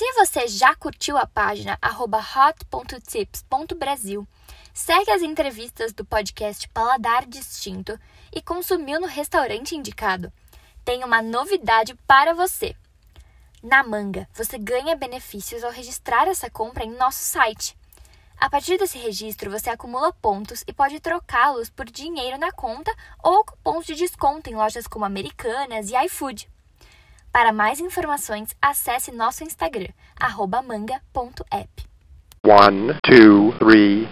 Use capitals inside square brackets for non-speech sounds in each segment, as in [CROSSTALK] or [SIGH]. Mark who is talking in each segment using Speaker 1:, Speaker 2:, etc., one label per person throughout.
Speaker 1: Se você já curtiu a página hot.tips.brasil, segue as entrevistas do podcast Paladar Distinto e consumiu no restaurante indicado, tem uma novidade para você. Na Manga, você ganha benefícios ao registrar essa compra em nosso site. A partir desse registro, você acumula pontos e pode trocá-los por dinheiro na conta ou cupons de desconto em lojas como Americanas e iFood. Para mais informações, acesse nosso Instagram, manga.app. One, two, three.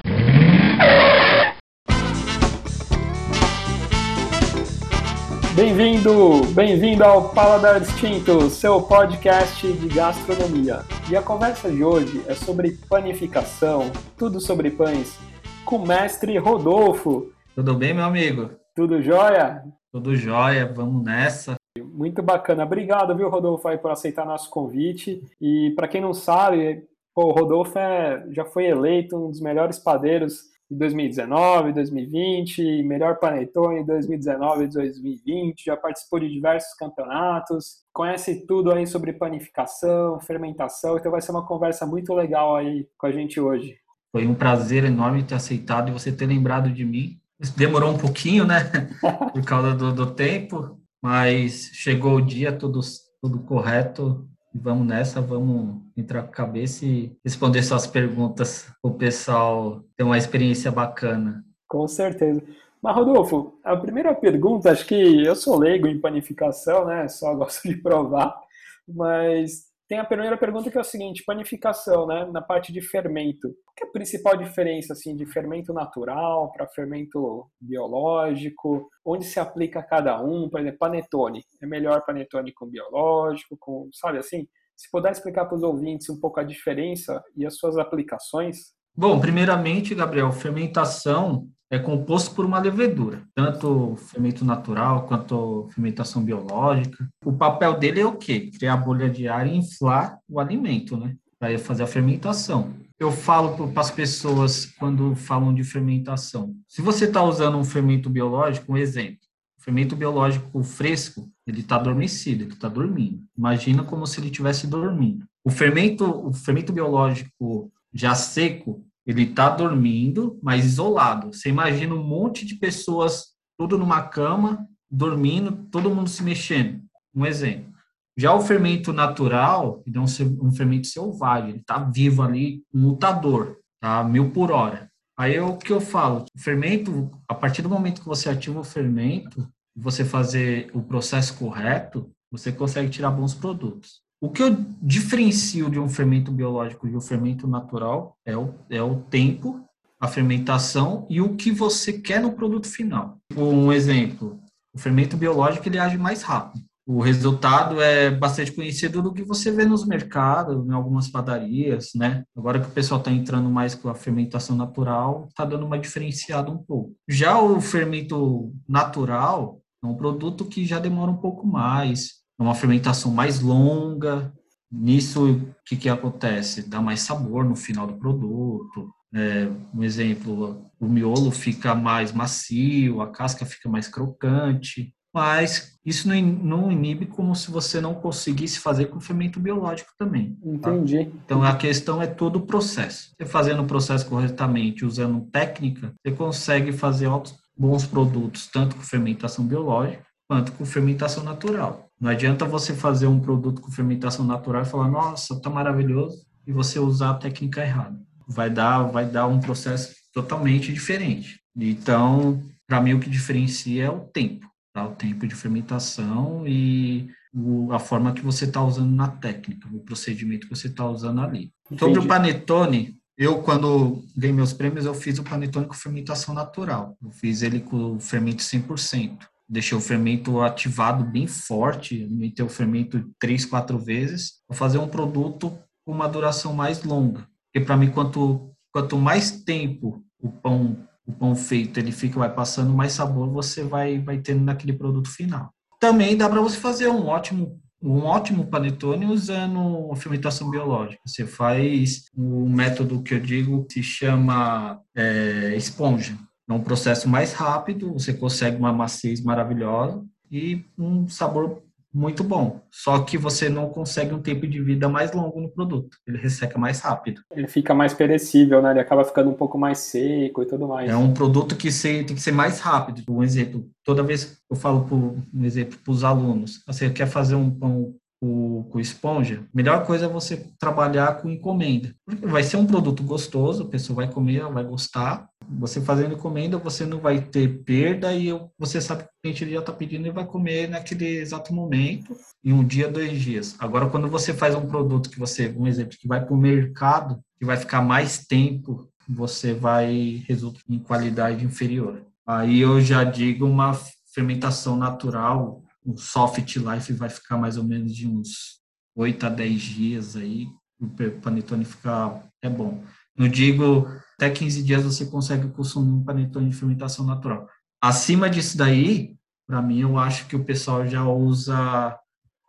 Speaker 2: Bem-vindo, bem-vindo ao Paladar Distinto, seu podcast de gastronomia. E a conversa de hoje é sobre panificação, tudo sobre pães, com o mestre Rodolfo.
Speaker 3: Tudo bem, meu amigo?
Speaker 2: Tudo jóia?
Speaker 3: Tudo jóia, vamos nessa.
Speaker 2: Muito bacana. Obrigado, viu, Rodolfo, aí, por aceitar nosso convite. E para quem não sabe, pô, o Rodolfo é, já foi eleito um dos melhores padeiros de 2019, 2020, melhor panetone 2019 e 2020, já participou de diversos campeonatos, conhece tudo aí sobre panificação, fermentação, então vai ser uma conversa muito legal aí com a gente hoje.
Speaker 3: Foi um prazer enorme ter aceitado e você ter lembrado de mim. Demorou um pouquinho, né, [LAUGHS] por causa do, do tempo, mas chegou o dia, tudo, tudo correto, vamos nessa, vamos entrar com a cabeça e responder suas perguntas o pessoal ter uma experiência bacana.
Speaker 2: Com certeza. Mas, Rodolfo, a primeira pergunta, acho que eu sou leigo em panificação, né? Só [LAUGHS] gosto de provar, mas tem a primeira pergunta que é o seguinte, panificação, né, na parte de fermento. Qual é a principal diferença assim de fermento natural para fermento biológico? Onde se aplica cada um? Por exemplo, panetone. É melhor panetone com biológico, com, sabe assim? Se puder explicar para os ouvintes um pouco a diferença e as suas aplicações.
Speaker 3: Bom, primeiramente, Gabriel, fermentação é composto por uma levedura, tanto fermento natural quanto fermentação biológica. O papel dele é o quê? Criar bolha de ar e inflar o alimento, né? Para fazer a fermentação. Eu falo para as pessoas quando falam de fermentação. Se você está usando um fermento biológico, um exemplo, o fermento biológico fresco, ele está adormecido, ele está dormindo. Imagina como se ele estivesse dormindo. O fermento, o fermento biológico já seco, ele está dormindo, mas isolado. Você imagina um monte de pessoas, tudo numa cama, dormindo, todo mundo se mexendo. Um exemplo. Já o fermento natural, ele é um, um fermento selvagem, ele está vivo ali, um lutador, tá? Mil por hora. Aí é o que eu falo, o fermento, a partir do momento que você ativa o fermento, você fazer o processo correto, você consegue tirar bons produtos. O que eu diferencio de um fermento biológico de um fermento natural é o, é o tempo, a fermentação e o que você quer no produto final. Um exemplo, o fermento biológico ele age mais rápido. O resultado é bastante conhecido do que você vê nos mercados, em algumas padarias, né? Agora que o pessoal está entrando mais com a fermentação natural, está dando uma diferenciada um pouco. Já o fermento natural é um produto que já demora um pouco mais, é uma fermentação mais longa. Nisso, o que, que acontece? Dá mais sabor no final do produto. É, um exemplo, o miolo fica mais macio, a casca fica mais crocante, mas isso não, inibe como se você não conseguisse fazer com fermento biológico também.
Speaker 2: Tá? Entendi.
Speaker 3: Então a questão é todo o processo. Você fazendo o processo corretamente, usando técnica, você consegue fazer bons produtos, tanto com fermentação biológica quanto com fermentação natural. Não adianta você fazer um produto com fermentação natural e falar, nossa, tá maravilhoso, e você usar a técnica errada. Vai dar, vai dar um processo totalmente diferente. Então, para mim, o que diferencia é o tempo, tá? O tempo de fermentação e o, a forma que você está usando na técnica, o procedimento que você está usando ali. Entendi. Sobre o panetone, eu, quando ganhei meus prêmios, eu fiz o panetone com fermentação natural. Eu fiz ele com fermento 100% deixei o fermento ativado bem forte, aumentei o fermento três, quatro vezes, para fazer um produto com uma duração mais longa. Porque para mim, quanto, quanto mais tempo o pão o pão feito ele fica vai passando mais sabor você vai vai tendo naquele produto final. Também dá para você fazer um ótimo um ótimo panetone usando fermentação biológica. Você faz um método que eu digo que se chama é, esponja. É um processo mais rápido, você consegue uma maciez maravilhosa e um sabor muito bom. Só que você não consegue um tempo de vida mais longo no produto. Ele resseca mais rápido.
Speaker 2: Ele fica mais perecível, né? Ele acaba ficando um pouco mais seco e tudo mais.
Speaker 3: É um produto que tem que ser mais rápido. Um exemplo, toda vez eu falo por, um exemplo para os alunos, você quer fazer um pão com, com esponja, melhor coisa é você trabalhar com encomenda. Porque vai ser um produto gostoso, a pessoa vai comer, vai gostar. Você fazendo encomenda, você não vai ter perda e você sabe que o cliente já está pedindo e vai comer naquele exato momento, em um dia, dois dias. Agora, quando você faz um produto que você, um exemplo, que vai para o mercado, que vai ficar mais tempo, você vai resultar em qualidade inferior. Aí eu já digo uma fermentação natural, um soft life vai ficar mais ou menos de uns 8 a 10 dias aí, o panetone ficar é bom. Não digo até 15 dias você consegue consumir um panetone de fermentação natural. Acima disso daí, para mim, eu acho que o pessoal já usa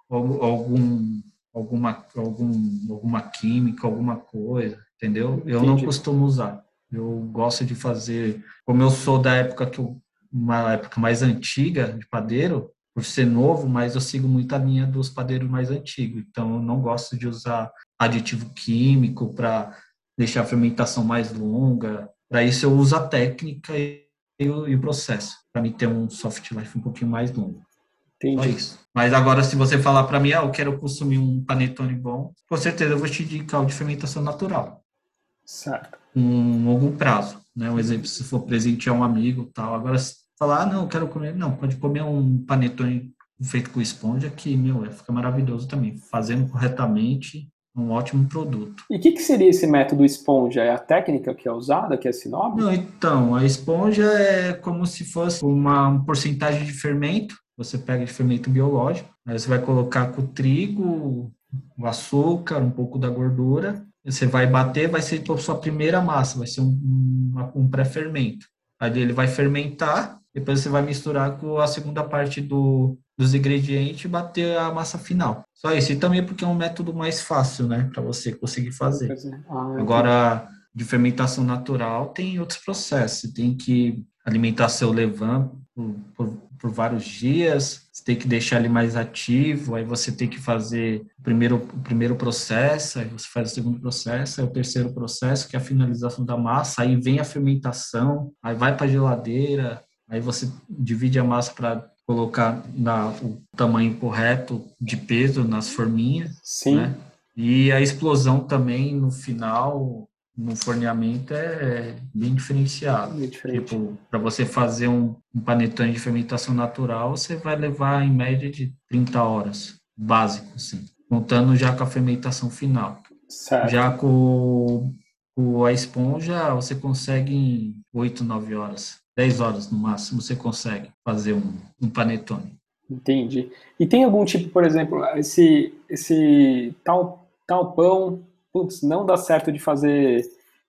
Speaker 3: algum alguma algum alguma química, alguma coisa, entendeu? Eu Entendi. não costumo usar. Eu gosto de fazer, como eu sou da época que eu, uma época mais antiga de padeiro, por ser novo, mas eu sigo muito a linha dos padeiros mais antigos. Então, eu não gosto de usar aditivo químico para deixar a fermentação mais longa. Para isso, eu uso a técnica e, e o processo, para mim ter um soft life um pouquinho mais longo. Entendi. isso. Mas agora, se você falar para mim, ah, eu quero consumir um panetone bom, com certeza eu vou te indicar o de fermentação natural.
Speaker 2: Certo.
Speaker 3: Um longo prazo, né? Um exemplo, se for presente a um amigo tal. Agora, falar, ah, não, quero comer. Não, pode comer um panetone feito com esponja, que, meu, é, fica maravilhoso também. Fazendo corretamente, um ótimo produto.
Speaker 2: E o que, que, seria esse método esponja? É a técnica que é usada, que é esse nome?
Speaker 3: Não, então, a esponja é como se fosse uma porcentagem de fermento. Você pega de fermento biológico, aí você vai colocar com o trigo, o açúcar, um pouco da gordura. Você vai bater, vai ser a sua primeira massa, vai ser um, um pré-fermento. Aí ele vai fermentar, depois você vai misturar com a segunda parte do, dos ingredientes e bater a massa final. Só isso. E também porque é um método mais fácil, né? Para você conseguir fazer. Ah, Agora, de fermentação natural, tem outros processos. Você tem que alimentar seu levain por, por, por, vários dias, você tem que deixar ele mais ativo, aí você tem que fazer o primeiro, o primeiro processo, aí você faz o segundo processo, aí o terceiro processo, que é a finalização da massa, aí vem a fermentação, aí vai para a geladeira, Aí você divide a massa para colocar na, o tamanho correto de peso nas forminhas.
Speaker 2: Sim.
Speaker 3: Né? E a explosão também no final, no forneamento, é bem diferenciado. Bem tipo, para você fazer um, um panetone de fermentação natural, você vai levar em média de 30 horas, básico, assim. Contando já com a fermentação final.
Speaker 2: Certo.
Speaker 3: Já com, com a esponja, você consegue em 8, 9 horas. 10 horas no máximo você consegue fazer um, um panetone.
Speaker 2: Entendi. E tem algum tipo, por exemplo, esse, esse tal, tal pão, putz, não dá certo de fazer,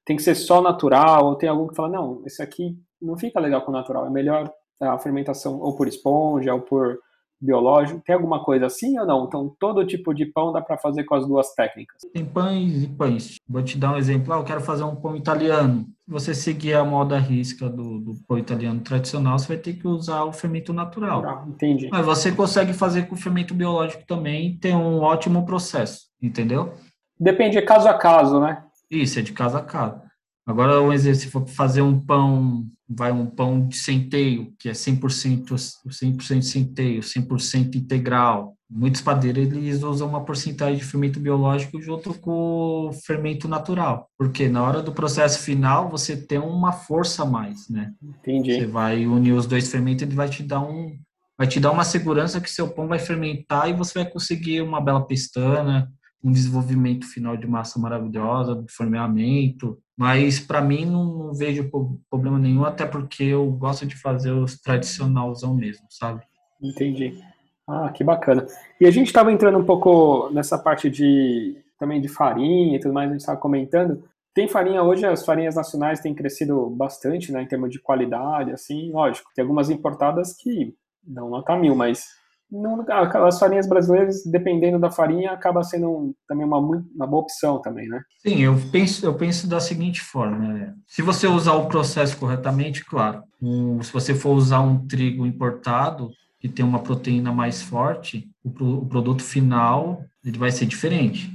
Speaker 2: tem que ser só natural, ou tem algum que fala, não, esse aqui não fica legal com natural, é melhor a fermentação ou por esponja ou por biológico? Tem alguma coisa assim ou não? Então, todo tipo de pão dá para fazer com as duas técnicas?
Speaker 3: Tem pães e pães. Vou te dar um exemplo. Ah, eu quero fazer um pão italiano. Se você seguir a moda risca do, do pão italiano tradicional, você vai ter que usar o fermento natural.
Speaker 2: Ah, entendi.
Speaker 3: Mas você consegue fazer com fermento biológico também, tem um ótimo processo, entendeu?
Speaker 2: Depende, é caso a caso, né?
Speaker 3: Isso, é de caso a caso. Agora, um exemplo, se for fazer um pão, vai um pão de centeio, que é 100%, 100% centeio, 100% integral. Muitos padeiros, eles usam uma porcentagem de fermento biológico junto com o fermento natural. Porque na hora do processo final, você tem uma força a mais, né?
Speaker 2: Entendi.
Speaker 3: Você vai unir os dois fermentos, ele vai te dar um... Vai te dar uma segurança que seu pão vai fermentar e você vai conseguir uma bela pestana, um desenvolvimento final de massa maravilhosa, de forneamento, mas para mim não, não, vejo problema nenhum, até porque eu gosto de fazer os tradicionalzão mesmo, sabe?
Speaker 2: Entendi. Ah, que bacana. E a gente estava entrando um pouco nessa parte de também de farinha e tudo mais, a gente estava comentando. Tem farinha hoje, as farinhas nacionais têm crescido bastante, né, em termos de qualidade, assim, lógico. Tem algumas importadas que não nota mil, mas não, as farinhas brasileiras, dependendo da farinha, acaba sendo um, também uma, uma boa opção também, né?
Speaker 3: Sim, eu penso, eu penso da seguinte forma, né? se você usar o processo corretamente, claro, um, se você for usar um trigo importado, que tem uma proteína mais forte, o, o produto final ele vai ser diferente.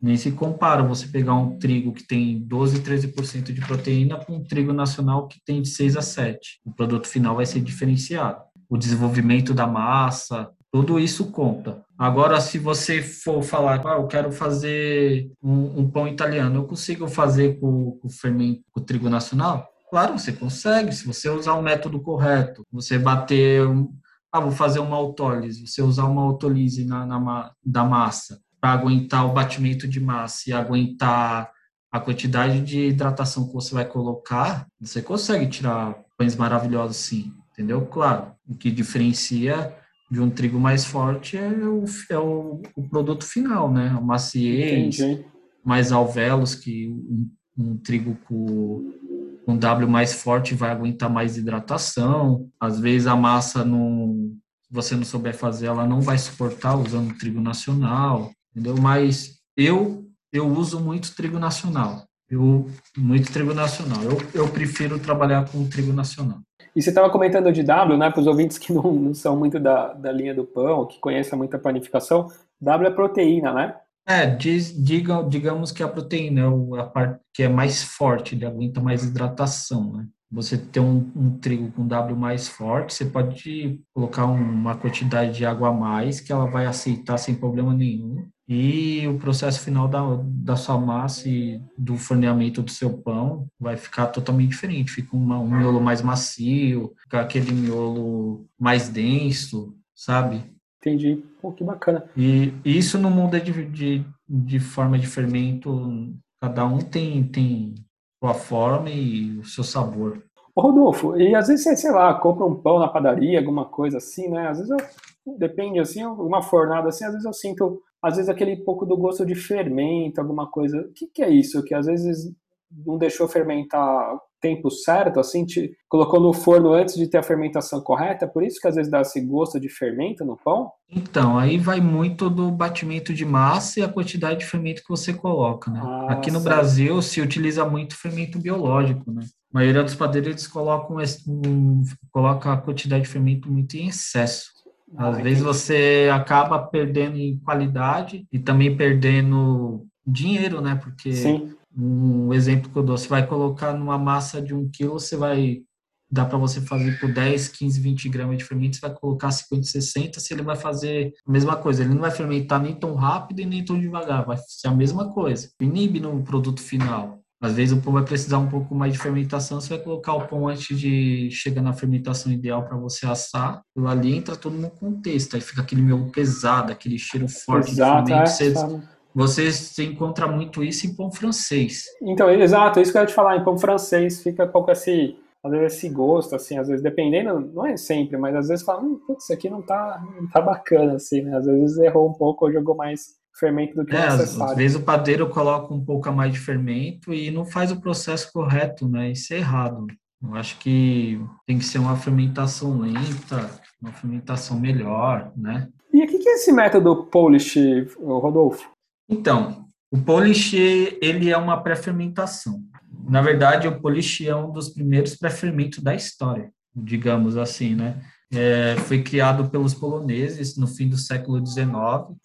Speaker 3: Nem se compara você pegar um trigo que tem 12, 13% de proteína com um trigo nacional que tem de 6 a 7. O produto final vai ser diferenciado. O desenvolvimento da massa, tudo isso conta. Agora, se você for falar, ah, eu quero fazer um, um pão italiano, eu consigo fazer com, com, fermento, com o trigo nacional? Claro, você consegue. Se você usar o método correto, você bater, ah, vou fazer uma autólise, você usar uma autólise na, na da massa, para aguentar o batimento de massa e aguentar a quantidade de hidratação que você vai colocar, você consegue tirar pães maravilhosos sim, entendeu? Claro, o que diferencia de um trigo mais forte é o, é o, o produto final, né? A maciez, Entendi. mais alvéolos que um, um trigo com, com W mais forte vai aguentar mais hidratação. Às vezes a massa não, se você não souber fazer, ela não vai suportar usando trigo nacional entendeu? Mas eu eu uso muito trigo nacional. Eu muito trigo nacional. Eu, eu prefiro trabalhar com trigo nacional.
Speaker 2: E você estava comentando de W, né? Para os ouvintes que não, não, são muito da, da linha do pão, que conhecem muita panificação, W é proteína, né?
Speaker 3: É, diz, diga, digamos que a proteína é a parte que é mais forte, ele aguenta mais hidratação, né? Você tem um, um, trigo com W mais forte, você pode colocar uma quantidade de água a mais que ela vai aceitar sem problema nenhum e o processo final da, da sua massa e do forneamento do seu pão vai ficar totalmente diferente. Fica uma, um miolo mais macio, fica aquele miolo mais denso, sabe?
Speaker 2: Entendi. Pô, que bacana.
Speaker 3: E isso no mundo de, de, de forma de fermento, cada um tem, tem sua forma e o seu sabor.
Speaker 2: Ô Rodolfo, e às vezes você, sei lá, compra um pão na padaria, alguma coisa assim, né? Às vezes eu, depende assim, uma fornada assim, às vezes eu sinto às vezes aquele pouco do gosto de fermento, alguma coisa. O que, que é isso? Que às vezes não deixou fermentar tempo certo, assim, te, colocou no forno antes de ter a fermentação correta, por isso que às vezes dá esse gosto de fermento no pão?
Speaker 3: Então, aí vai muito do batimento de massa e a quantidade de fermento que você coloca, né? Ah, Aqui no certo. Brasil se utiliza muito fermento biológico, né? A maioria dos padeiros colocam, um, colocam a quantidade de fermento muito em excesso. Às vezes você acaba perdendo em qualidade e também perdendo dinheiro, né? Porque Sim. Um exemplo que eu dou, você vai colocar numa massa de um quilo, você vai dá para você fazer por 10, 15, 20 gramas de fermento, você vai colocar 50, 60, se ele vai fazer a mesma coisa. Ele não vai fermentar nem tão rápido e nem tão devagar, vai ser a mesma coisa. Inibe no produto final. Às vezes o pão vai precisar um pouco mais de fermentação, você vai colocar o pão antes de chegar na fermentação ideal para você assar. Aquilo ali entra tudo no contexto, aí fica aquele miolo pesado, aquele cheiro forte
Speaker 2: exato,
Speaker 3: de fermento. É, você, você, encontra muito isso em pão francês.
Speaker 2: Então, exato, isso que eu ia te falar, em pão francês fica um pouco esse, às vezes esse gosto, assim, às vezes dependendo, não é sempre, mas às vezes fala, hum, putz, isso aqui não tá, não tá bacana, assim, né? Às vezes errou um pouco ou jogou mais fermento do que é, necessário.
Speaker 3: Às vezes o padeiro coloca um pouco a mais de fermento e não faz o processo correto, né? Isso é errado. Eu acho que tem que ser uma fermentação lenta, uma fermentação melhor, né?
Speaker 2: E o que é esse método Polish, Rodolfo?
Speaker 3: Então, o Polish, ele é uma pré-fermentação. Na verdade, o Polish é um dos primeiros pré-fermentos da história, digamos assim, né? é, foi criado pelos poloneses no fim do século XIX.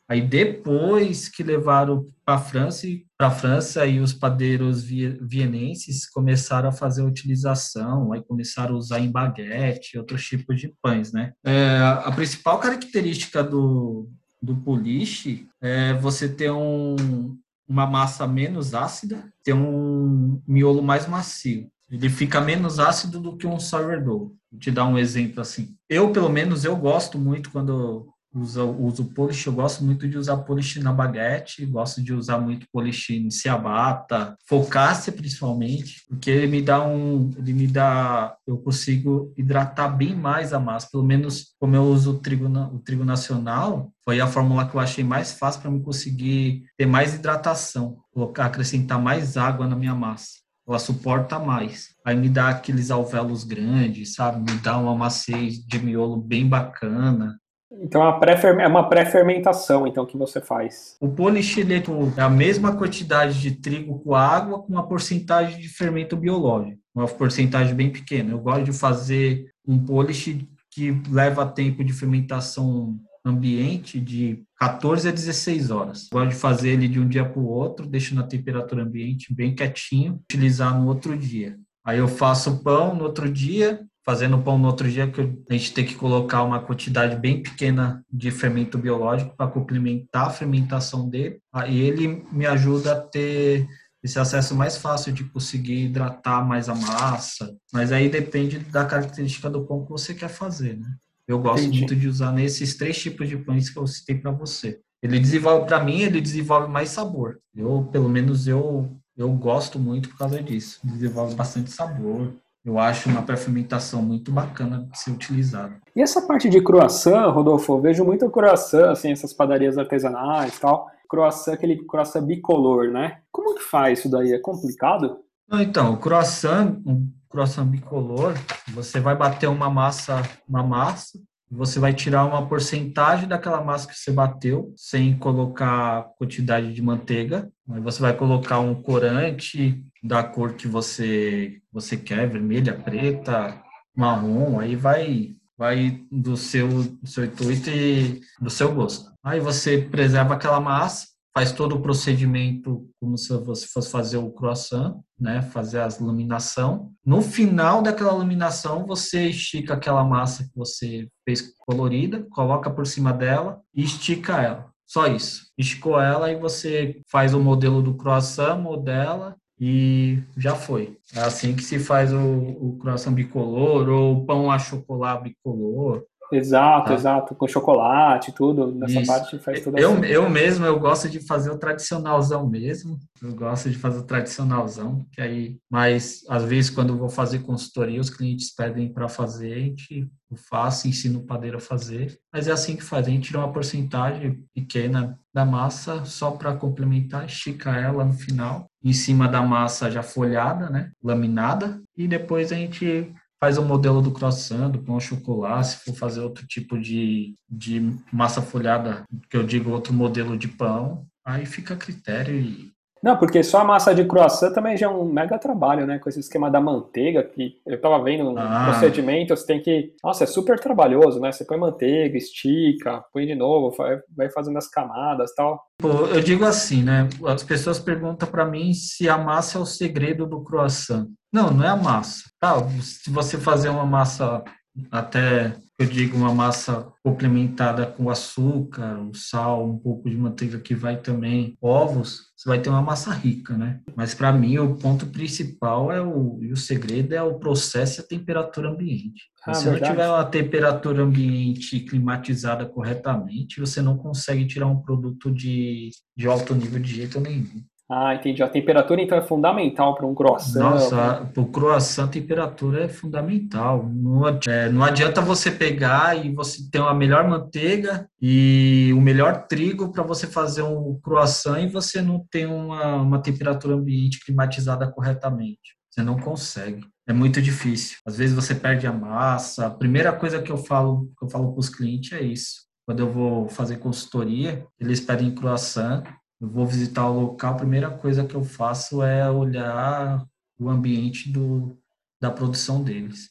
Speaker 3: Aí depois que levaram para a França, para França e os padeiros vienenses começaram a fazer a utilização, aí começaram a usar em baguete, outros tipos de pães, né? É, a principal característica do do poliche é você ter um, uma massa menos ácida, ter um miolo mais macio. Ele fica menos ácido do que um sourdough. Vou te dar um exemplo assim. Eu, pelo menos, eu gosto muito quando uso, uso polish, eu gosto muito de usar polish na baguete, gosto de usar muito polish em ciabatta, focaccia principalmente, porque ele me dá um, ele me dá, eu consigo hidratar bem mais a massa, pelo menos como eu uso o trigo, o trigo nacional, foi a fórmula que eu achei mais fácil para me conseguir ter mais hidratação, colocar, acrescentar mais água na minha massa ela suporta mais. Aí me dá aqueles alvéolos grandes, sabe? Me dá uma maciez de miolo bem bacana.
Speaker 2: Então é uma pré-fermentação então que você faz.
Speaker 3: O polichileto é a mesma quantidade de trigo com água com uma porcentagem de fermento biológico, uma porcentagem bem pequena. Eu gosto de fazer um polish que leva tempo de fermentação ambiente de 14 a 16 horas. Gosto de fazer ele de um dia para o outro, deixo na temperatura ambiente bem quietinho, utilizar no outro dia. Aí eu faço pão no outro dia, fazendo pão no outro dia, que a gente tem que colocar uma quantidade bem pequena de fermento biológico para complementar a fermentação dele. Aí ele me ajuda a ter esse acesso mais fácil de conseguir hidratar mais a massa. Mas aí depende da característica do pão que você quer fazer, né? Eu gosto Entendi. muito de usar nesses três tipos de pães que eu citei para você. Ele desenvolve, para mim, ele desenvolve mais sabor. Eu, pelo menos, eu, eu gosto muito por causa disso. Desenvolve bastante sabor. Eu acho uma fermentação muito bacana de ser utilizada.
Speaker 2: E essa parte de croissant, Rodolfo, eu vejo muito croissant, assim, essas padarias artesanais e tal. Croissant, aquele croissant bicolor, né? Como que faz isso daí? É complicado?
Speaker 3: Então, o croissant, um croissant bicolor, você vai bater uma massa, uma massa, você vai tirar uma porcentagem daquela massa que você bateu, sem colocar quantidade de manteiga. Aí você vai colocar um corante da cor que você você quer, vermelha, preta, marrom, aí vai vai do seu do seu intuito e do seu gosto. Aí você preserva aquela massa, faz todo o procedimento como se você fosse fazer o croissant, né? Fazer a laminação. No final daquela laminação, você estica aquela massa que você fez colorida, coloca por cima dela e estica ela. Só isso. Esticou ela e você faz o modelo do croissant, modela e já foi. É assim que se faz o, o croissant bicolor ou o pão a chocolate bicolor.
Speaker 2: Exato, tá. exato, com chocolate, tudo, nessa Isso. parte faz tudo
Speaker 3: eu, assim. Eu mesmo, eu gosto de fazer o tradicionalzão mesmo, eu gosto de fazer o tradicionalzão, que aí, mas às vezes quando eu vou fazer consultoria, os clientes pedem para fazer, a gente faço, ensino o padeiro a fazer, mas é assim que faz, a gente tira uma porcentagem pequena da massa só para complementar, estica ela no final, em cima da massa já folhada, né, laminada, e depois a gente faz o modelo do croissant, do pão chocolate, se for fazer outro tipo de, de massa folhada, que eu digo outro modelo de pão, aí fica a critério e
Speaker 2: não, porque só a massa de croissant também já é um mega trabalho, né? Com esse esquema da manteiga, que eu tava vendo no ah. procedimento, você tem que. Nossa, é super trabalhoso, né? Você põe manteiga, estica, põe de novo, vai fazendo as camadas tal.
Speaker 3: Pô, eu digo assim, né? As pessoas perguntam para mim se a massa é o segredo do croissant. Não, não é a massa. Tá, se você fazer uma massa até eu digo uma massa complementada com açúcar, o sal, um pouco de manteiga que vai também, ovos, você vai ter uma massa rica, né? Mas para mim o ponto principal é o e o segredo é o processo e a temperatura ambiente. Ah, Se verdade. não tiver uma temperatura ambiente climatizada corretamente, você não consegue tirar um produto de, de alto nível de jeito nenhum.
Speaker 2: Ah, entendi. A temperatura, então, é fundamental para um croissant.
Speaker 3: Nossa, para o croissant, a temperatura é fundamental. Não, é, não adianta você pegar e você ter uma melhor manteiga e o melhor trigo para você fazer um croissant e você não ter uma, uma temperatura ambiente climatizada corretamente. Você não consegue. É muito difícil. Às vezes você perde a massa. A primeira coisa que eu falo, que eu falo para os clientes é isso. Quando eu vou fazer consultoria, eles pedem croissant eu vou visitar o local, a primeira coisa que eu faço é olhar o ambiente do, da produção deles.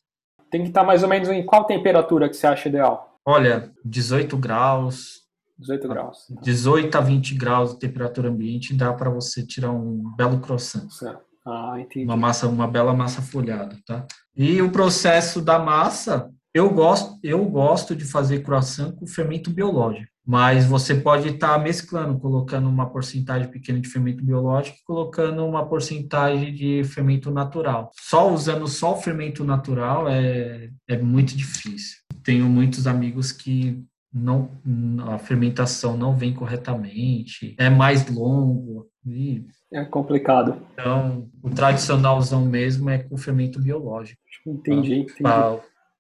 Speaker 2: Tem que estar mais ou menos em qual temperatura que você acha ideal?
Speaker 3: Olha, 18 graus.
Speaker 2: 18 graus.
Speaker 3: 18 a 20 graus de temperatura ambiente dá para você tirar um belo croissant.
Speaker 2: Ah, entendi.
Speaker 3: Uma massa, uma bela massa folhada, tá? E o processo da massa, eu gosto, eu gosto de fazer croissant com fermento biológico mas você pode estar tá mesclando, colocando uma porcentagem pequena de fermento biológico e colocando uma porcentagem de fermento natural. Só usando só o fermento natural é, é muito difícil. Tenho muitos amigos que não a fermentação não vem corretamente, é mais longo. E...
Speaker 2: É complicado.
Speaker 3: Então, o tradicionalzão mesmo é com fermento biológico.
Speaker 2: Entendi, entendi.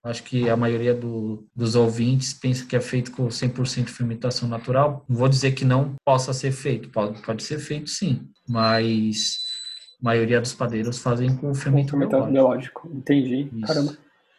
Speaker 3: Acho que a maioria do, dos ouvintes pensa que é feito com 100% fermentação natural. Não vou dizer que não possa ser feito, pode, pode ser feito sim, mas a maioria dos padeiros fazem com fermento com biológico. biológico.
Speaker 2: Entendi. Isso. Caramba.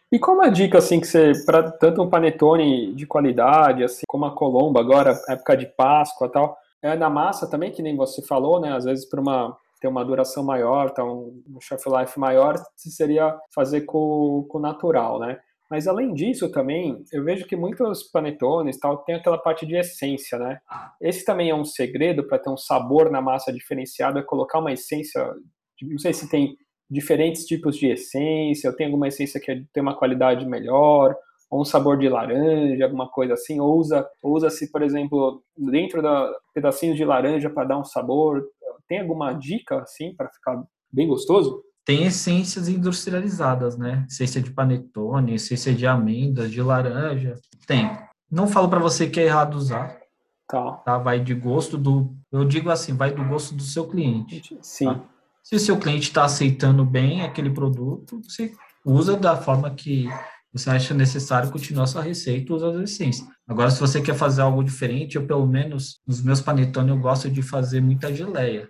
Speaker 2: E qual uma dica assim que você para tanto um panetone de qualidade assim como a colomba agora época de Páscoa tal é na massa também que nem você falou né às vezes para uma ter uma duração maior, tá um, um shelf life maior, seria fazer com, com natural, né? Mas além disso também, eu vejo que muitos panetones tal tem aquela parte de essência, né? Esse também é um segredo para ter um sabor na massa diferenciado, é colocar uma essência, não sei se tem diferentes tipos de essência, ou tem alguma essência que tem uma qualidade melhor, ou um sabor de laranja, alguma coisa assim, ou usa, usa-se, por exemplo, dentro da pedacinhos de laranja para dar um sabor. Tem alguma dica assim para ficar bem gostoso?
Speaker 3: Tem essências industrializadas, né? Essência de panetone, essência de amêndoas, de laranja. Tem. Não falo para você que é errado usar.
Speaker 2: Tá.
Speaker 3: tá. Vai de gosto do. Eu digo assim, vai do gosto do seu cliente.
Speaker 2: Sim. Tá?
Speaker 3: Se o seu cliente está aceitando bem aquele produto, você usa da forma que você acha necessário continuar sua receita, usa as essências. Agora, se você quer fazer algo diferente, eu pelo menos nos meus panetones eu gosto de fazer muita geleia.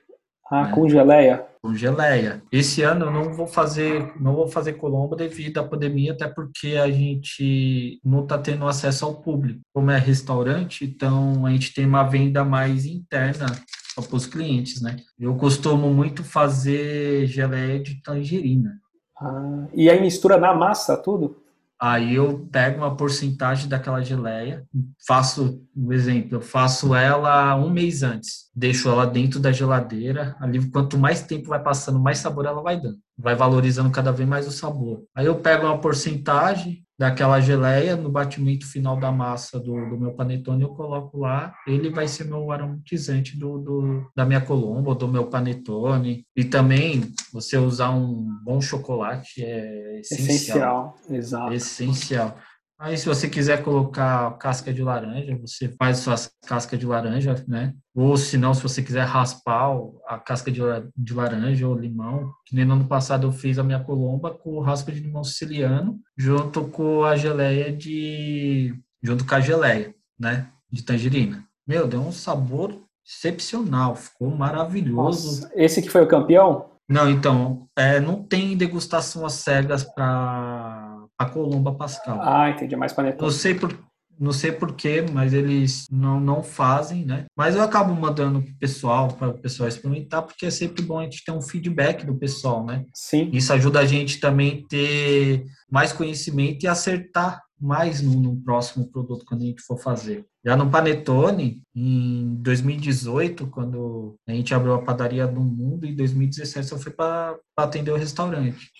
Speaker 2: Ah, né? com geleia?
Speaker 3: Com geleia. Esse ano eu não vou fazer, não vou fazer colombo devido à pandemia, até porque a gente não está tendo acesso ao público. Como é restaurante, então a gente tem uma venda mais interna para os clientes, né? Eu costumo muito fazer geleia de tangerina.
Speaker 2: Ah, e aí mistura na massa tudo?
Speaker 3: Aí eu pego uma porcentagem daquela geleia, faço um exemplo, eu faço ela um mês antes, deixo ela dentro da geladeira, ali quanto mais tempo vai passando, mais sabor ela vai dando, vai valorizando cada vez mais o sabor. Aí eu pego uma porcentagem, daquela geleia no batimento final da massa do, do, meu panetone, eu coloco lá, ele vai ser meu aromatizante do, do, da minha colomba, do meu panetone. E também, você usar um bom chocolate é essencial.
Speaker 2: Essencial, exato.
Speaker 3: Essencial. Aí, se você quiser colocar casca de laranja, você faz suas casca de laranja, né? Ou, se não, se você quiser raspar a casca de, de laranja ou limão, que nem no ano passado eu fiz a minha colomba com raspa de limão siciliano, junto com a geleia de... junto com a geleia, né? De tangerina. Meu, deu um sabor excepcional, ficou maravilhoso.
Speaker 2: Nossa, esse que foi o campeão?
Speaker 3: Não, então, é, não tem degustação às cegas para a Colomba Pascal.
Speaker 2: Ah, entendi, mais panetone.
Speaker 3: Não sei por não sei porquê, mas eles não, não fazem, né? Mas eu acabo mandando pro pessoal, para o pessoal experimentar, porque é sempre bom a gente ter um feedback do pessoal, né?
Speaker 2: Sim.
Speaker 3: Isso ajuda a gente também ter mais conhecimento e acertar mais no, no, próximo produto quando a gente for fazer. Já no Panetone, em 2018, quando a gente abriu a padaria do mundo, em 2017 eu fui para atender o restaurante.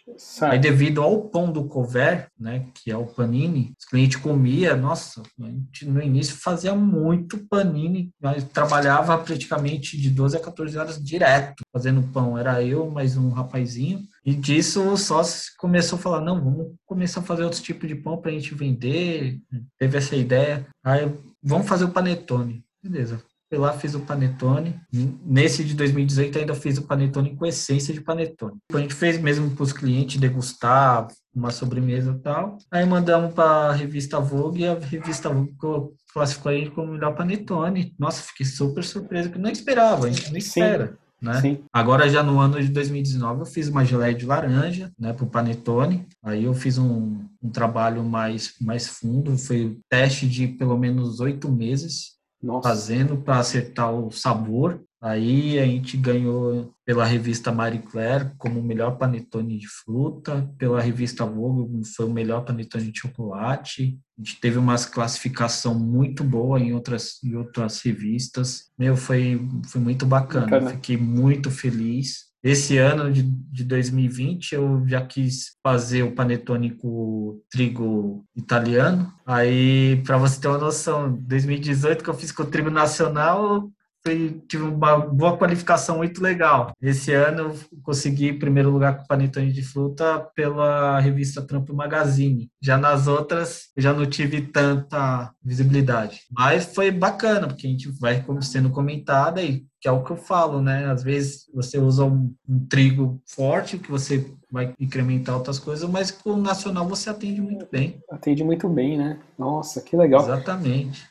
Speaker 3: Aí devido ao pão do cover, né, que é o panini, os clientes comia, nossa, a gente no início fazia muito panini, nós trabalhava praticamente de 12 a 14 horas direto fazendo pão. Era eu mais um rapazinho e disso o sócio começou a falar, não, vamos começar a fazer outros tipos de pão para a gente vender. Teve essa ideia. Aí, vamos fazer o panetone. Beleza. Fui lá, fiz o panetone. Nesse de 2018 ainda fiz o panetone com essência de panetone. A gente fez mesmo para os clientes degustar uma sobremesa e tal. Aí mandamos para a revista Vogue e a revista Vogue classificou a gente como melhor panetone. Nossa, fiquei super surpreso, que não esperava, a gente não espera. Sim. Né? Sim. Agora, já no ano de 2019, eu fiz uma geleia de laranja, né, para o Panetone. Aí eu fiz um, um trabalho mais, mais fundo, foi teste de pelo menos oito meses, Nossa. fazendo para acertar o sabor. Aí a gente ganhou pela revista Marie Claire como o melhor panetone de fruta, pela revista Vogue foi o melhor panetone de chocolate. A gente teve uma classificação muito boa em outras, em outras revistas. Meu, foi, foi muito bacana. bacana. Fiquei muito feliz. Esse ano de, de 2020 eu já quis fazer o panetone com trigo italiano. Aí, para você ter uma noção, 2018 que eu fiz com o trigo nacional, foi, tive uma boa qualificação muito legal. Esse ano eu consegui primeiro lugar com panetone de fruta pela revista Trampo Magazine. Já nas outras, eu já não tive tanta visibilidade. Mas foi bacana, porque a gente vai sendo comentada e que é o que eu falo, né? Às vezes você usa um, um trigo forte que você vai incrementar outras coisas, mas com o nacional você atende muito bem.
Speaker 2: Atende muito bem, né? Nossa, que legal.
Speaker 3: Exatamente.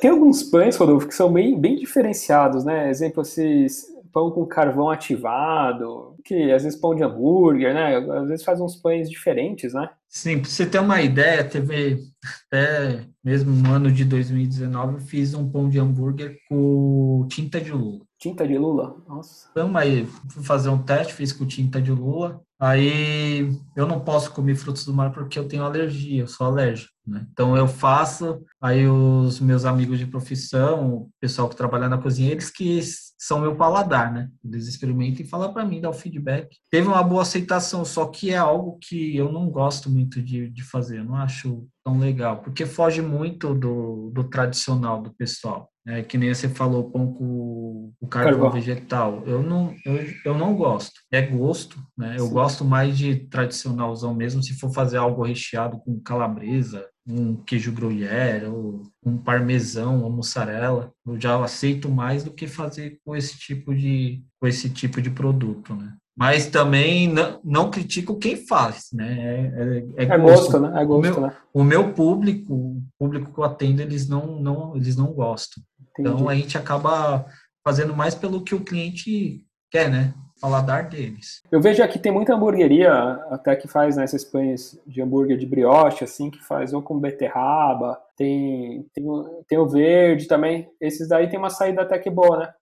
Speaker 2: Tem alguns pães, Rodolfo, que são bem, bem diferenciados, né? Exemplo, esses pão com carvão ativado, que às vezes pão de hambúrguer, né? Às vezes faz uns pães diferentes, né?
Speaker 3: Sim, para você ter uma ideia, teve até mesmo no ano de 2019 eu fiz um pão de hambúrguer com tinta de lula.
Speaker 2: Tinta de lula? Nossa.
Speaker 3: Então, aí fui fazer um teste, fiz com tinta de lula. Aí eu não posso comer frutos do mar porque eu tenho alergia, eu sou alérgico. Né? Então eu faço, aí os meus amigos de profissão, o pessoal que trabalha na cozinha, eles que são meu paladar, né? Eles experimentam e falam para mim, dá o feedback. Teve uma boa aceitação, só que é algo que eu não gosto muito de, de fazer, eu não acho tão legal, porque foge muito do, do tradicional do pessoal. É, que nem você falou, pão com o carvão, carvão, vegetal. Eu não, eu, eu não gosto. É gosto, né? Eu Sim. gosto mais de tradicionalzão mesmo, se for fazer algo recheado com calabresa, um queijo gruyère, ou um parmesão, uma mussarela. Eu já aceito mais do que fazer com esse tipo de, com esse tipo de produto, né? mas também não, não, critico quem faz, né?
Speaker 2: É, é, é gosto. gosto. né? É gosto,
Speaker 3: o meu,
Speaker 2: né?
Speaker 3: O meu público, público que eu atendo, eles não, não, eles não gostam. Entendi. Então a gente acaba fazendo mais pelo que o cliente quer, né? Paladar deles.
Speaker 2: Eu vejo aqui tem muita hamburgueria, até que faz né, esses pães de hambúrguer de brioche, assim, que faz ou com beterraba, tem, tem, tem o verde também. Esses daí tem uma saída até que boa, né?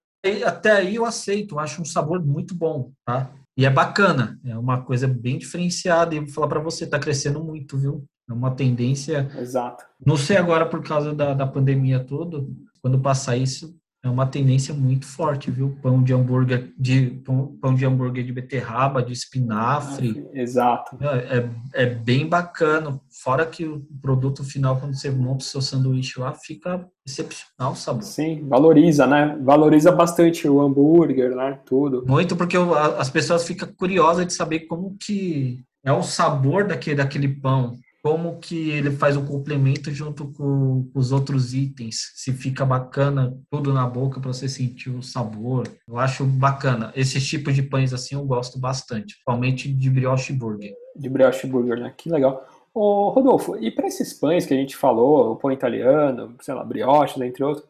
Speaker 3: até aí eu aceito, acho um sabor muito bom, tá? E é bacana, é uma coisa bem diferenciada. E vou falar para você, está crescendo muito, viu? É uma tendência.
Speaker 2: Exato.
Speaker 3: Não sei agora por causa da, da pandemia toda, quando passar isso, é uma tendência muito forte, viu? Pão de hambúrguer de pão, pão de hambúrguer de beterraba, de espinafre.
Speaker 2: Exato.
Speaker 3: É, é, é, bem bacana. Fora que o produto final, quando você monta o seu sanduíche lá, fica excepcional o sabor.
Speaker 2: Sim, valoriza, né? Valoriza bastante o hambúrguer, né? Tudo.
Speaker 3: Muito, porque as pessoas ficam curiosas de saber como que é o sabor daquele, daquele pão como que ele faz o complemento junto com, os outros itens, se fica bacana tudo na boca para você sentir o sabor. Eu acho bacana. Esses tipos de pães assim eu gosto bastante, principalmente de brioche burger.
Speaker 2: De brioche burger, né? Que legal. Ô, Rodolfo, e para esses pães que a gente falou, o pão italiano, sei lá, brioche, entre outros,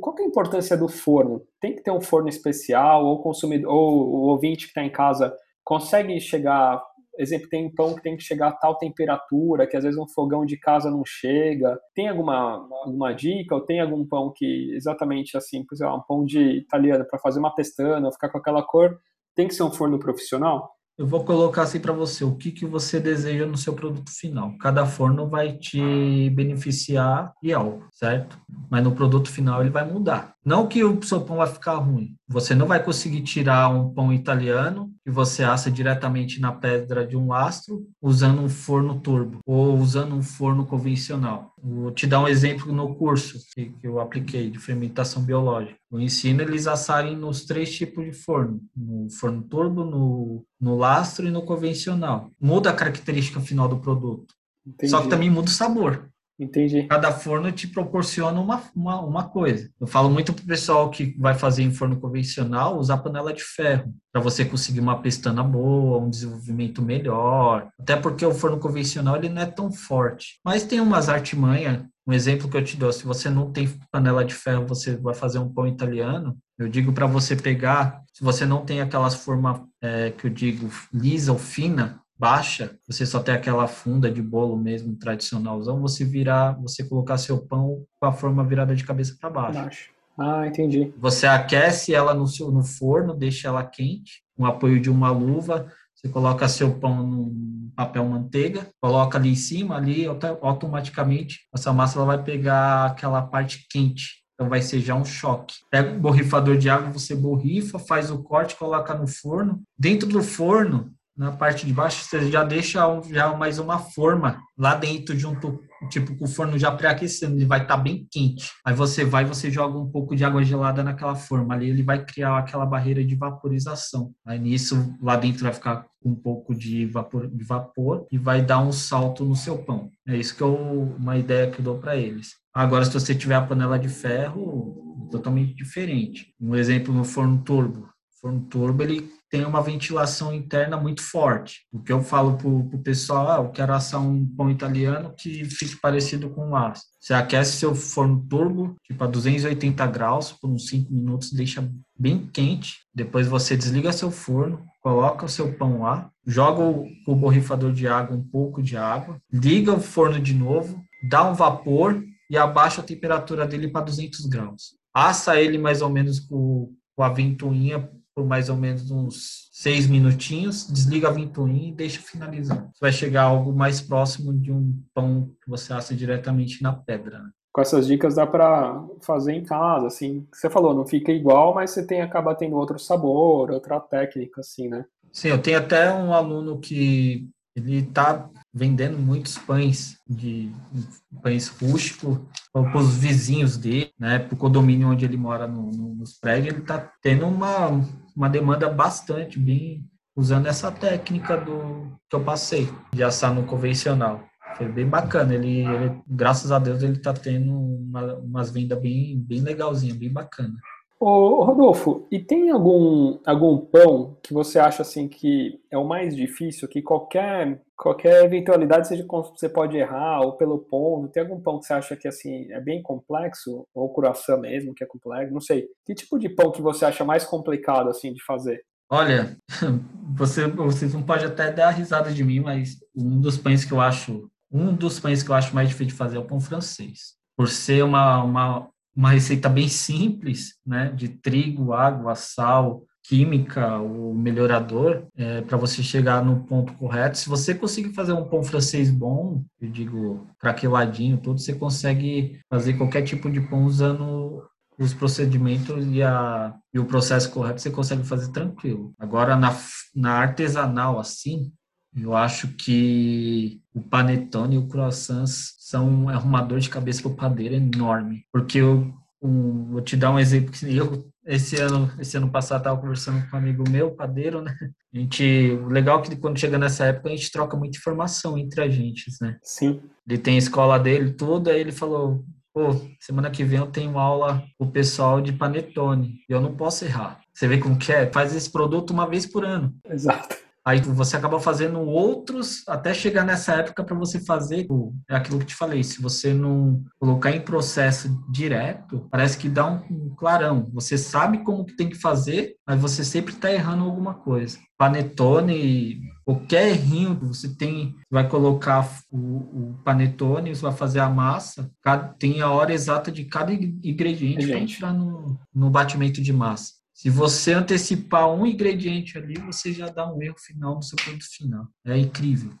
Speaker 2: qual é a importância do forno? Tem que ter um forno especial ou o consumidor, ou o ouvinte que está em casa consegue chegar exemplo, tem pão que tem que chegar a tal temperatura, que às vezes um fogão de casa não chega. Tem alguma, alguma dica ou tem algum pão que exatamente assim, por exemplo, um pão de italiano para fazer uma pestana, ficar com aquela cor, tem que ser um forno profissional?
Speaker 3: Eu vou colocar assim para você, o que, que você deseja no seu produto final. Cada forno vai te beneficiar e algo, certo? Mas no produto final ele vai mudar. Não que o seu pão vai ficar ruim. Você não vai conseguir tirar um pão italiano que você assa diretamente na pedra de um lastro usando um forno turbo ou usando um forno convencional. Vou te dar um exemplo no curso que, que eu apliquei de fermentação biológica. Eu ensino eles a assarem nos três tipos de forno: no forno turbo, no, no lastro e no convencional. Muda a característica final do produto. Entendi. Só que também muda o sabor.
Speaker 2: Entendi.
Speaker 3: Cada forno te proporciona uma, uma, uma coisa. Eu falo muito pro pessoal que vai fazer em forno convencional usar panela de ferro, para você conseguir uma pestana boa, um desenvolvimento melhor. Até porque o forno convencional ele não é tão forte. Mas tem umas artimanhas. Um exemplo que eu te dou, se você não tem panela de ferro, você vai fazer um pão italiano, eu digo para você pegar, se você não tem aquelas formas é, que eu digo lisa ou fina, baixa, você só tem aquela funda de bolo mesmo tradicionalzão, você virar, você colocar seu pão com a forma virada de cabeça para baixo. baixo.
Speaker 2: Ah, entendi.
Speaker 3: Você aquece ela no, seu, no forno, deixa ela quente, com apoio de uma luva, você coloca seu pão no papel manteiga, coloca ali em cima, ali automaticamente essa massa ela vai pegar aquela parte quente. Então vai ser já um choque. Pega um borrifador de água, você borrifa, faz o corte, coloca no forno. Dentro do forno, na parte de baixo, você já deixa já mais uma forma lá dentro, junto, tipo, com o forno já pré-aquecendo, ele vai estar tá bem quente. Aí você vai você joga um pouco de água gelada naquela forma, ali ele vai criar aquela barreira de vaporização. Aí nisso, lá dentro vai ficar um pouco de vapor, de vapor e vai dar um salto no seu pão. É isso que é uma ideia que eu dou para eles. Agora, se você tiver a panela de ferro, totalmente diferente. Um exemplo no forno turbo. Forno turbo, ele tem uma ventilação interna muito forte. O que eu falo para o pessoal, ah, eu quero assar um pão italiano que fique parecido com o aço. Você aquece seu forno turbo, tipo a 280 graus, por uns 5 minutos, deixa bem quente. Depois você desliga seu forno, coloca o seu pão lá, joga o, o borrifador de água, um pouco de água, liga o forno de novo, dá um vapor e abaixa a temperatura dele para 200 graus. Assa ele mais ou menos com a ventoinha por mais ou menos uns seis minutinhos, desliga a ventoinha e deixa finalizar. Você vai chegar a algo mais próximo de um pão que você assa diretamente na pedra. Né?
Speaker 2: Com essas dicas dá para fazer em casa, assim. Você falou, não fica igual, mas você tem acaba tendo outro sabor, outra técnica, assim, né?
Speaker 3: Sim, eu tenho até um aluno que ele está vendendo muitos pães de pães rústicos para os vizinhos dele, né? Para o condomínio onde ele mora no, no, nos prédios, ele está tendo uma, uma demanda bastante bem usando essa técnica do que eu passei de assar no convencional. Foi bem bacana. Ele, ele graças a Deus, ele está tendo uma, umas vendas bem, bem legalzinha, bem bacana.
Speaker 2: Ô, Rodolfo, e tem algum, algum pão que você acha assim que é o mais difícil, que qualquer, qualquer eventualidade seja você pode errar, ou pelo ponto, tem algum pão que você acha que assim é bem complexo, ou coração mesmo, que é complexo, não sei. Que tipo de pão que você acha mais complicado assim de fazer?
Speaker 3: Olha, [LAUGHS] você, vocês não pode até dar risada de mim, mas um dos pães que eu acho, um dos pães que eu acho mais difícil de fazer é o pão francês. Por ser uma, uma, uma receita bem simples, né, de trigo, água, sal, química, o melhorador, é, para você chegar no ponto correto. Se você conseguir fazer um pão francês bom, eu digo craqueladinho, tudo, você consegue fazer qualquer tipo de pão usando os procedimentos e, a, e o processo correto, você consegue fazer tranquilo. Agora, na, na artesanal, assim, eu acho que o panetone e o croissant são um arrumador de cabeça para o padeiro enorme. Porque eu um, vou te dar um exemplo que eu esse ano esse ano passado estava conversando com um amigo meu padeiro né? A gente o legal é que quando chega nessa época a gente troca muita informação entre a gente né?
Speaker 2: Sim.
Speaker 3: Ele tem a escola dele tudo aí ele falou pô semana que vem eu tenho aula com o pessoal de panetone e eu não posso errar. Você vê como que é? Faz esse produto uma vez por ano.
Speaker 2: Exato
Speaker 3: Aí você acaba fazendo outros até chegar nessa época para você fazer. É aquilo que te falei, se você não colocar em processo direto, parece que dá um, clarão. Você sabe como que tem que fazer, mas você sempre está errando alguma coisa. Panetone, qualquer errinho você tem, vai colocar o, o panetone, você vai fazer a massa, tem a hora exata de cada ingrediente para entrar no, no batimento de massa. Se você antecipar um ingrediente ali, você já dá um erro final no seu produto final. É incrível.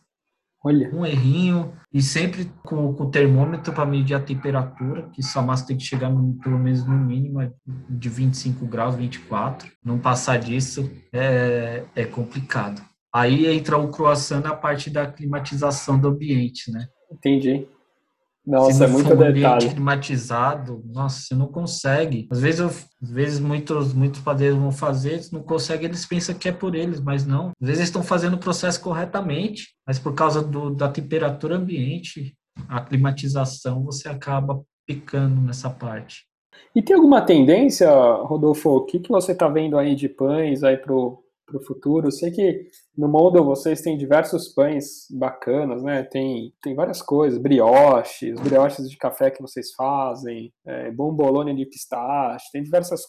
Speaker 2: Olha.
Speaker 3: Um errinho e sempre com, com o termômetro para medir a temperatura, que sua massa tem que chegar no, pelo menos no mínimo de 25 graus, 24. Não passar disso é, é complicado. Aí entra o croissant na parte da climatização do ambiente, né?
Speaker 2: Entendi. Nossa, é muito um detalhe.
Speaker 3: climatizado, nossa, você não consegue. Às vezes, eu, às vezes muitos, muitos padeiros vão fazer, eles não conseguem, eles pensam que é por eles, mas não. Às vezes estão fazendo o processo corretamente, mas por causa do, da temperatura ambiente, a climatização, você acaba picando nessa parte.
Speaker 2: E tem alguma tendência, Rodolfo, o que, que você está vendo aí de pães aí pro, para o futuro. Eu sei que no Moldle vocês têm diversos pães bacanas, né? Tem, tem várias coisas, brioches, brioches de café que vocês fazem, é, bombolone de pistache, tem diversas,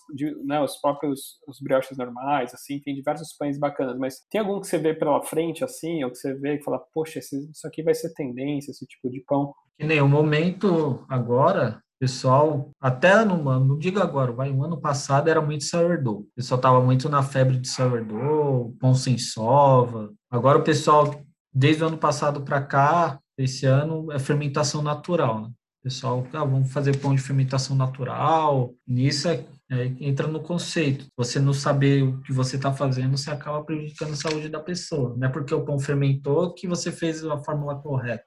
Speaker 2: né, os próprios os brioches normais, assim, tem diversos pães bacanas, mas tem algum que você vê pela frente, assim, ou que você vê e fala, poxa, isso aqui vai ser tendência, esse tipo de pão?
Speaker 3: Que nem o momento agora, pessoal, até no não digo agora, vai, o ano passado era muito sourdough. O pessoal tava muito na febre de sourdough, pão sem sova. Agora o pessoal, desde o ano passado para cá, esse ano é fermentação natural, né? O pessoal, ah, vamos fazer pão de fermentação natural. Nisso é, é, entra no conceito. Você não saber o que você está fazendo, você acaba prejudicando a saúde da pessoa. Não é porque o pão fermentou que você fez a fórmula correta.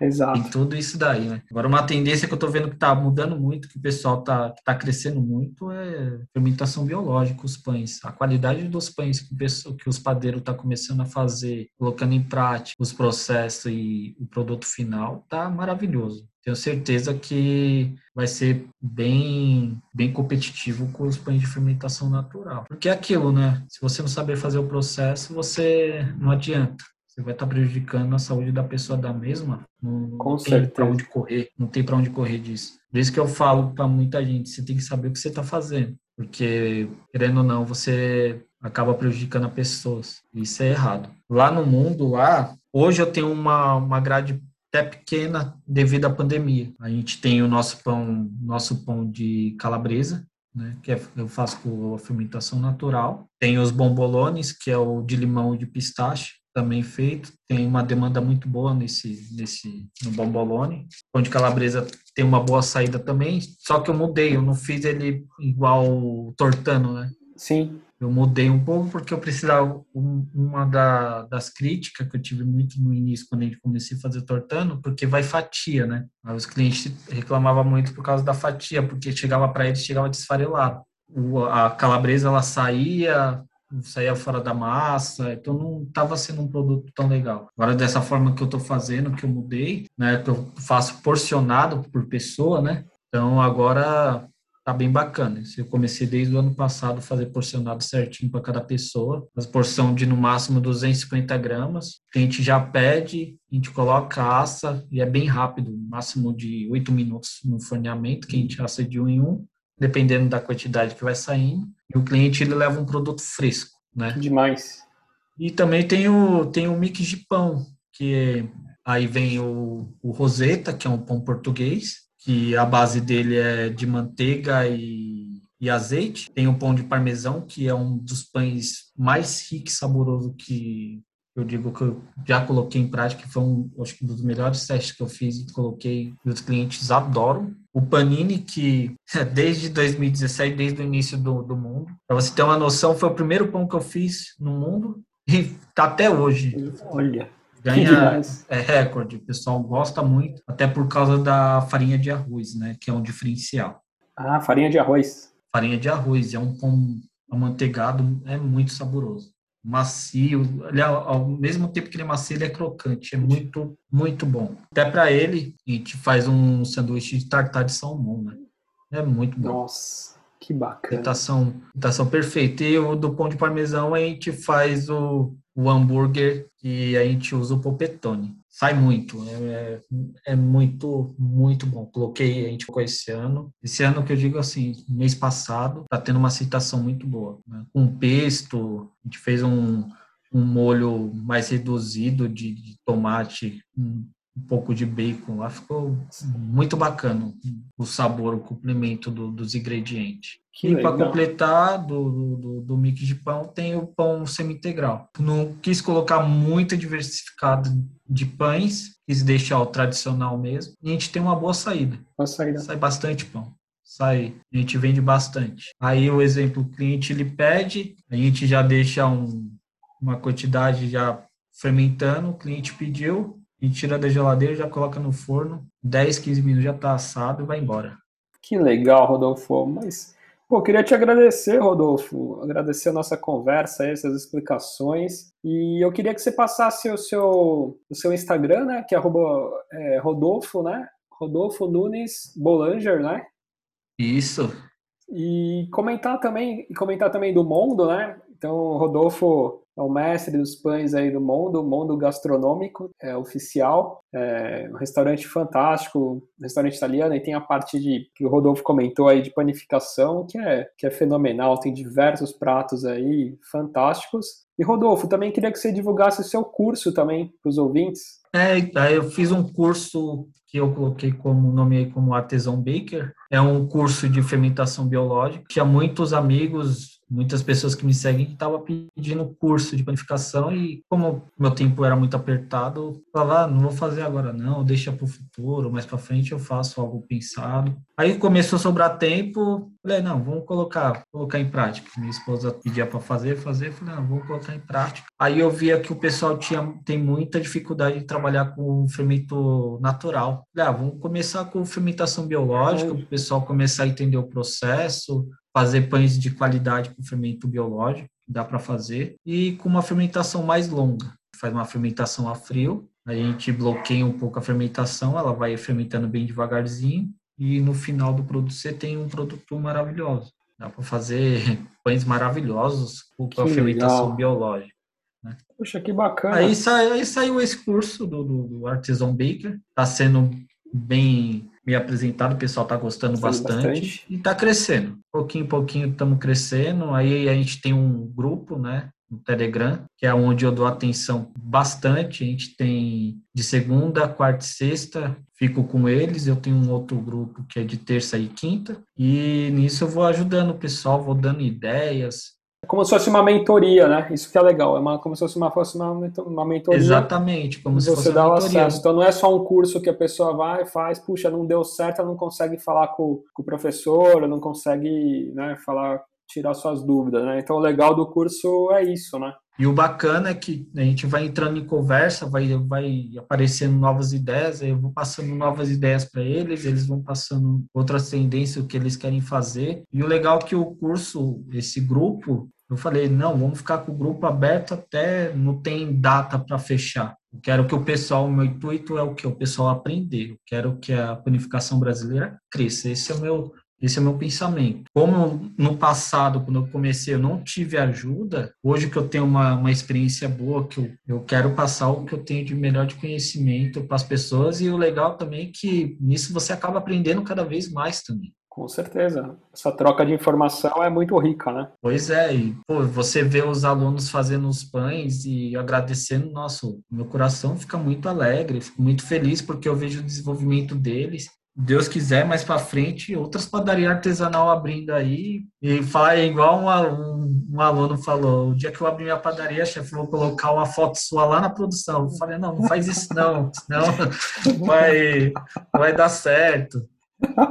Speaker 2: Exato.
Speaker 3: Tem tudo isso daí, né? Agora, uma tendência que eu estou vendo que está mudando muito, que o pessoal está tá crescendo muito, é fermentação biológica, os pães. A qualidade dos pães que, pessoal, que os padeiros tá começando a fazer, colocando em prática os processos e o produto final, tá maravilhoso. Tenho certeza que vai ser bem, bem competitivo com os pães de fermentação natural. Porque é aquilo, né? Se você não saber fazer o processo, você não adianta você vai estar prejudicando a saúde da pessoa da mesma. Não,
Speaker 2: Com
Speaker 3: não tem para onde correr, não tem para onde correr disso. Por isso que eu falo para muita gente, você tem que saber o que você está fazendo, porque querendo ou não, você acaba prejudicando as pessoas. Isso é errado. Lá no mundo, lá, hoje eu tenho uma, uma grade até pequena devido à pandemia. A gente tem o nosso pão, nosso pão de calabresa, né? Que é, eu faço com a fermentação natural. Tem os bombolones, que é o de limão e de pistache, também feito. Tem uma demanda muito boa nesse, nesse no bombolone. Pão de calabresa tem uma boa saída também, só que eu mudei, eu não fiz ele igual o tortano, né?
Speaker 2: Sim.
Speaker 3: Eu mudei um pouco porque eu precisava. uma da, das críticas que eu tive muito no início, quando a gente comecei a fazer tortano, porque vai fatia, né? Aí os clientes reclamavam muito por causa da fatia, porque chegava para eles, chegava desfarelado. O, a calabresa ela saía, saía fora da massa, então não estava sendo um produto tão legal. Agora, dessa forma que eu estou fazendo, que eu mudei, né? Que eu faço porcionado por pessoa, né? Então agora tá bem bacana. Eu comecei desde o ano passado a fazer porcionado certinho para cada pessoa, as porção de no máximo 250 gramas. A gente já pede, a gente coloca, assa e é bem rápido, máximo de 8 minutos no forneamento, que a gente assa de um em um, dependendo da quantidade que vai saindo. E o cliente ele leva um produto fresco, né?
Speaker 2: Demais.
Speaker 3: E também tem o, tem o mix de pão, que aí vem o, o Rosetta, que é um pão português, que a base dele é de manteiga e, e azeite. Tem o pão de parmesão, que é um dos pães mais ricos e saboroso que eu digo que eu já coloquei em prática, foi um, acho que um dos melhores testes que eu fiz e coloquei, e os clientes adoram. O panini, que [LAUGHS] desde 2017, desde o início do, do mundo, para você ter uma noção, foi o primeiro pão que eu fiz no mundo e tá até hoje.
Speaker 2: Olha
Speaker 3: ganha é recorde, o pessoal gosta muito, até por causa da farinha de arroz, né, que é um diferencial.
Speaker 2: Ah, farinha de arroz.
Speaker 3: Farinha de arroz, é um pão amanteigado, é muito saboroso. Macio, ele, ao mesmo tempo que ele é macio, ele é crocante, é muito, muito bom. Até para ele, a gente faz um sanduíche de tartar de salmão, né? É muito bom.
Speaker 2: Nossa, que bacana.
Speaker 3: Tentação, tentação perfeita. E o do pão de parmesão, a gente faz o o hambúrguer que a gente usa o polpetone. Sai muito, é, é, muito, muito bom. Coloquei, a gente colocou esse ano. Esse ano que eu digo assim, mês passado, tá tendo uma aceitação muito boa. Né? Com pesto, a gente fez um, um molho mais reduzido de, de tomate, um, um pouco de bacon lá, ficou muito bacana o sabor, o complemento do, dos ingredientes. Que e para completar do, do, do, mix de pão, tem o pão semi-integral. Não quis colocar muito diversificado de pães, quis deixar o tradicional mesmo. E a gente tem uma boa saída.
Speaker 2: Boa saída.
Speaker 3: Sai bastante pão. Sai, a gente vende bastante. Aí o exemplo, o cliente ele pede, a gente já deixa um, uma quantidade já fermentando, o cliente pediu, a gente tira da geladeira, já coloca no forno, 10, 15 minutos já está assado e vai embora.
Speaker 2: Que legal, Rodolfo. Mas Pô, queria te agradecer, Rodolfo, agradecer a nossa conversa, essas explicações. E eu queria que você passasse o seu, o seu Instagram, né? Que é, é Rodolfo, né? Rodolfo Nunes Bolanger, né?
Speaker 3: Isso.
Speaker 2: E comentar também, e comentar também do mundo, né? Então, Rodolfo é o mestre dos pães aí do mundo, mundo gastronômico, é oficial, é um restaurante fantástico, restaurante italiano, e tem a parte de que o Rodolfo comentou aí de panificação, que é, que é fenomenal, tem diversos pratos aí fantásticos. E Rodolfo, também queria que você divulgasse o seu curso também para os ouvintes.
Speaker 3: É, eu fiz um curso que eu coloquei como nome como Artesão Baker. É um curso de fermentação biológica. Tinha muitos amigos muitas pessoas que me seguem que estavam pedindo curso de panificação e como meu tempo era muito apertado, falava, ah, não vou fazer agora não, deixa para o futuro, mais para frente eu faço algo pensado. Aí começou a sobrar tempo, falei, não, vamos colocar, colocar em prática. Minha esposa pedia para fazer, fazer, falei, não, vamos colocar em prática. Aí eu via que o pessoal tinha tem muita dificuldade de trabalhar com fermento natural. Falei, ah, vamos começar com fermentação biológica, para o pessoal começar a entender o processo, fazer pães de qualidade com fermento biológico, dá para fazer, e com uma fermentação mais longa. Faz uma fermentação a frio, a gente bloqueia um pouco a fermentação, ela vai fermentando bem devagarzinho, e no final do produto você tem um produto maravilhoso. Dá para fazer [LAUGHS] pães maravilhosos com a fermentação legal. biológica.
Speaker 2: Né? Puxa, que bacana.
Speaker 3: Aí, sa aí saiu esse curso do, do, do Artisan Baker, está sendo bem me apresentado, o pessoal está gostando bastante, bastante, e está crescendo. Pouquinho em pouquinho estamos crescendo. Aí a gente tem um grupo, né? No Telegram, que é onde eu dou atenção bastante. A gente tem de segunda, quarta e sexta, fico com eles. Eu tenho um outro grupo que é de terça e quinta, e nisso eu vou ajudando o pessoal, vou dando ideias,
Speaker 2: é como se fosse uma mentoria, né? Isso que é legal. É uma, como se fosse uma, fosse uma, uma mentoria.
Speaker 3: Exatamente, como se
Speaker 2: você dá o acesso. Então não é só um curso que a pessoa vai e faz, puxa, não deu certo, ela não consegue falar com, com o professor, não consegue né, falar, tirar suas dúvidas, né? Então o legal do curso é isso, né?
Speaker 3: E o bacana é que a gente vai entrando em conversa, vai, vai aparecendo novas ideias, eu vou passando novas ideias para eles, eles vão passando outras tendências, o que eles querem fazer. E o legal é que o curso, esse grupo, eu falei, não, vamos ficar com o grupo aberto até não tem data para fechar. Eu quero que o pessoal, o meu intuito é o que o pessoal aprender. Eu quero que a panificação brasileira cresça. Esse é o meu esse é o meu pensamento. Como no passado, quando eu comecei, eu não tive ajuda, hoje que eu tenho uma, uma experiência boa, que eu, eu quero passar o que eu tenho de melhor de conhecimento para as pessoas, e o legal também é que nisso você acaba aprendendo cada vez mais também.
Speaker 2: Com certeza. Essa troca de informação é muito rica, né?
Speaker 3: Pois é, e pô, você vê os alunos fazendo os pães e agradecendo, nosso, meu coração fica muito alegre, fico muito feliz porque eu vejo o desenvolvimento deles Deus quiser, mais para frente, outras padarias artesanal abrindo aí. E fala igual um, um, aluno falou: o dia que eu abrir minha padaria, chefe, vou colocar uma foto sua lá na produção. Eu falei: não, não faz isso não, senão [LAUGHS] vai, vai dar certo.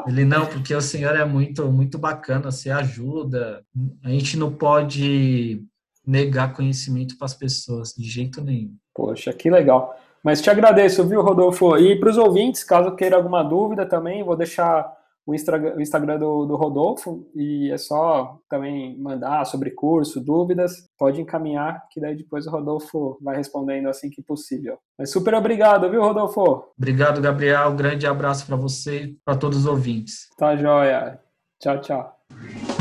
Speaker 3: Ele não, porque o senhor é muito, muito bacana, você ajuda. A gente não pode negar conhecimento para as pessoas, de jeito nenhum.
Speaker 2: Poxa, que legal. Mas te agradeço, viu, Rodolfo? E para os ouvintes, caso queira alguma dúvida também, vou deixar o Instagram do, do, Rodolfo e é só também mandar sobre curso, dúvidas, pode encaminhar, que daí depois o Rodolfo vai respondendo assim que possível. Mas super obrigado, viu, Rodolfo?
Speaker 3: Obrigado, Gabriel. Um grande abraço para você para todos os ouvintes.
Speaker 2: Tá joia. Tchau, tchau.